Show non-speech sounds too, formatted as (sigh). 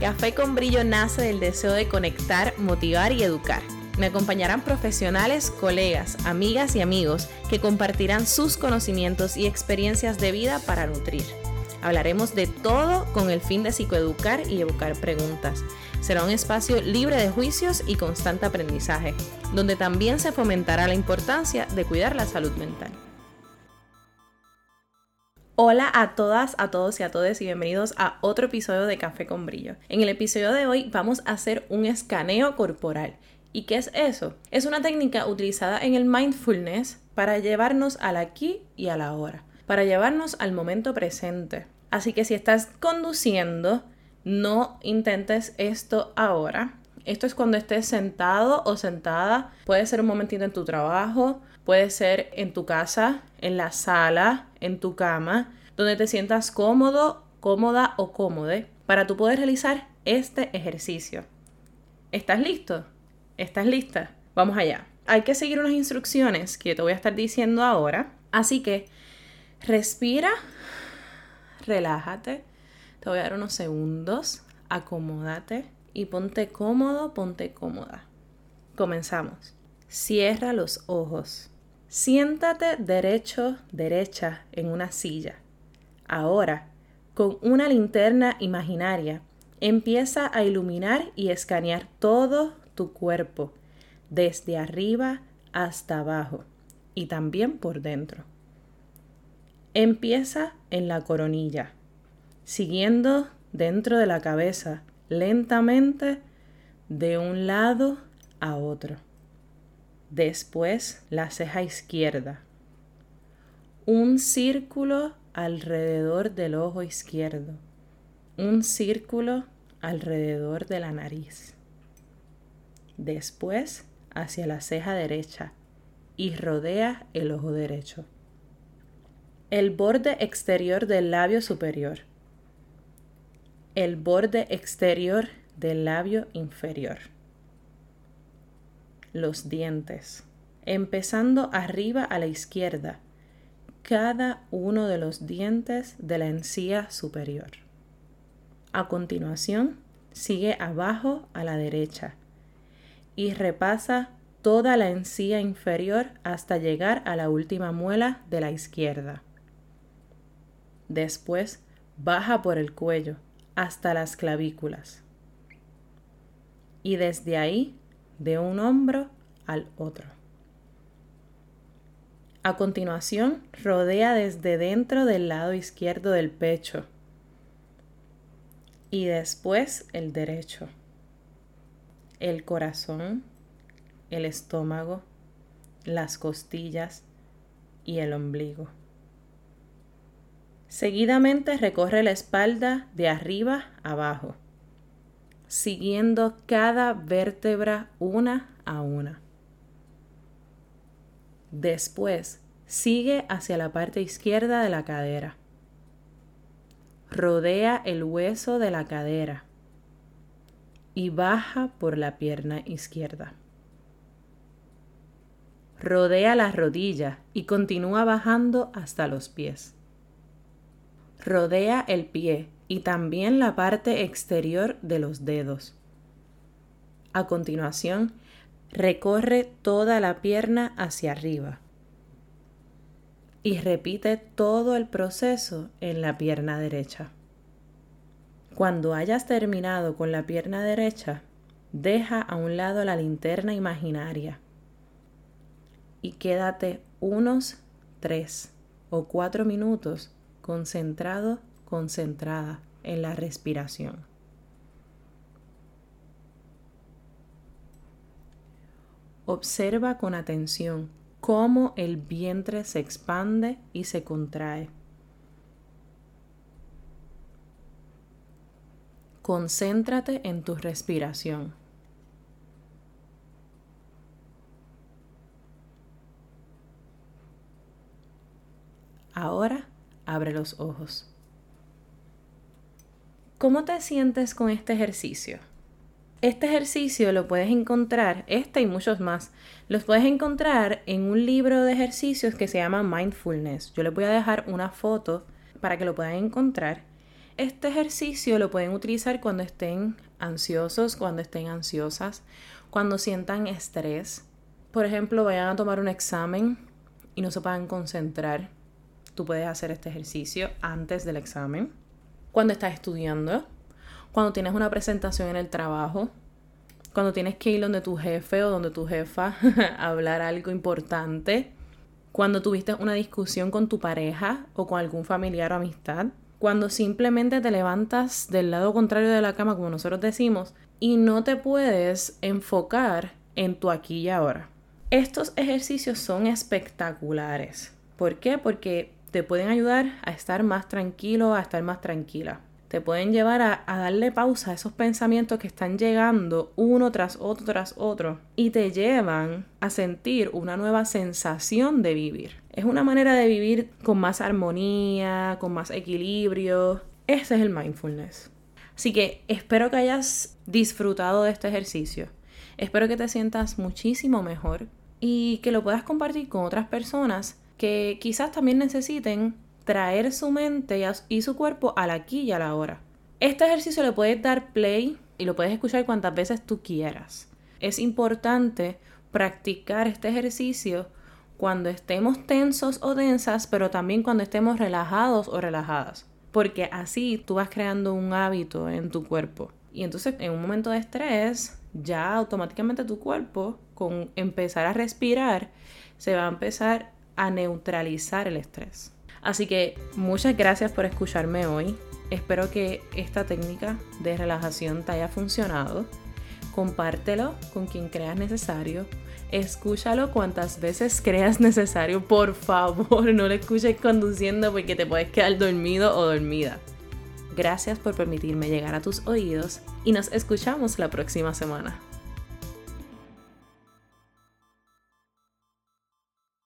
Café con Brillo nace del deseo de conectar, motivar y educar. Me acompañarán profesionales, colegas, amigas y amigos que compartirán sus conocimientos y experiencias de vida para nutrir. Hablaremos de todo con el fin de psicoeducar y evocar preguntas. Será un espacio libre de juicios y constante aprendizaje, donde también se fomentará la importancia de cuidar la salud mental. Hola a todas, a todos y a todos y bienvenidos a otro episodio de Café con Brillo. En el episodio de hoy vamos a hacer un escaneo corporal. ¿Y qué es eso? Es una técnica utilizada en el mindfulness para llevarnos al aquí y a la hora, para llevarnos al momento presente. Así que si estás conduciendo, no intentes esto ahora. Esto es cuando estés sentado o sentada. Puede ser un momentito en tu trabajo, puede ser en tu casa, en la sala, en tu cama, donde te sientas cómodo, cómoda o cómode para tú poder realizar este ejercicio. ¿Estás listo? ¿Estás lista? Vamos allá. Hay que seguir unas instrucciones que te voy a estar diciendo ahora. Así que respira, relájate. Te voy a dar unos segundos. Acomódate y ponte cómodo, ponte cómoda. Comenzamos. Cierra los ojos. Siéntate derecho, derecha en una silla. Ahora, con una linterna imaginaria, empieza a iluminar y escanear todo tu cuerpo, desde arriba hasta abajo y también por dentro. Empieza en la coronilla, siguiendo dentro de la cabeza lentamente de un lado a otro. Después la ceja izquierda. Un círculo alrededor del ojo izquierdo. Un círculo alrededor de la nariz. Después hacia la ceja derecha y rodea el ojo derecho. El borde exterior del labio superior. El borde exterior del labio inferior los dientes, empezando arriba a la izquierda, cada uno de los dientes de la encía superior. A continuación, sigue abajo a la derecha y repasa toda la encía inferior hasta llegar a la última muela de la izquierda. Después, baja por el cuello hasta las clavículas. Y desde ahí de un hombro al otro. A continuación, rodea desde dentro del lado izquierdo del pecho y después el derecho, el corazón, el estómago, las costillas y el ombligo. Seguidamente recorre la espalda de arriba abajo siguiendo cada vértebra una a una. Después, sigue hacia la parte izquierda de la cadera. Rodea el hueso de la cadera y baja por la pierna izquierda. Rodea la rodilla y continúa bajando hasta los pies. Rodea el pie y también la parte exterior de los dedos. A continuación, recorre toda la pierna hacia arriba y repite todo el proceso en la pierna derecha. Cuando hayas terminado con la pierna derecha, deja a un lado la linterna imaginaria y quédate unos tres o cuatro minutos concentrado concentrada en la respiración. Observa con atención cómo el vientre se expande y se contrae. Concéntrate en tu respiración. Ahora abre los ojos. ¿Cómo te sientes con este ejercicio? Este ejercicio lo puedes encontrar, este y muchos más, los puedes encontrar en un libro de ejercicios que se llama Mindfulness. Yo les voy a dejar una foto para que lo puedan encontrar. este ejercicio lo pueden utilizar cuando estén ansiosos, cuando estén ansiosas, cuando sientan estrés. Por ejemplo, vayan a tomar un examen y no se puedan concentrar. Tú puedes hacer este ejercicio antes del examen. Cuando estás estudiando, cuando tienes una presentación en el trabajo, cuando tienes que ir donde tu jefe o donde tu jefa (laughs) hablar algo importante, cuando tuviste una discusión con tu pareja o con algún familiar o amistad, cuando simplemente te levantas del lado contrario de la cama, como nosotros decimos, y no te puedes enfocar en tu aquí y ahora. Estos ejercicios son espectaculares. ¿Por qué? Porque te pueden ayudar a estar más tranquilo, a estar más tranquila te pueden llevar a, darle pausa a esos pensamientos que están llegando uno tras otro tras otro y te llevan a sentir una nueva sensación de vivir. Es una manera de vivir con más armonía, con más equilibrio. Ese es el mindfulness. Así que espero que hayas disfrutado de este ejercicio. Espero que te sientas muchísimo mejor y que lo puedas compartir con otras personas que quizás también necesiten traer su mente y su cuerpo al aquí y a la hora. Este ejercicio le puedes dar play y lo puedes escuchar cuantas veces tú quieras. Es importante practicar este ejercicio cuando estemos tensos o densas, pero también cuando estemos relajados o relajadas, porque así tú vas creando un hábito en tu cuerpo. Y entonces en un momento de estrés, ya automáticamente tu cuerpo, con empezar a respirar, se va a empezar a neutralizar el estrés. Así que muchas gracias por escucharme hoy. Espero que esta técnica de relajación te haya funcionado. Compártelo con quien creas necesario. Escúchalo cuantas veces creas necesario. Por favor, no lo escuches conduciendo porque te puedes quedar dormido o dormida. Gracias por permitirme llegar a tus oídos y nos escuchamos la próxima semana.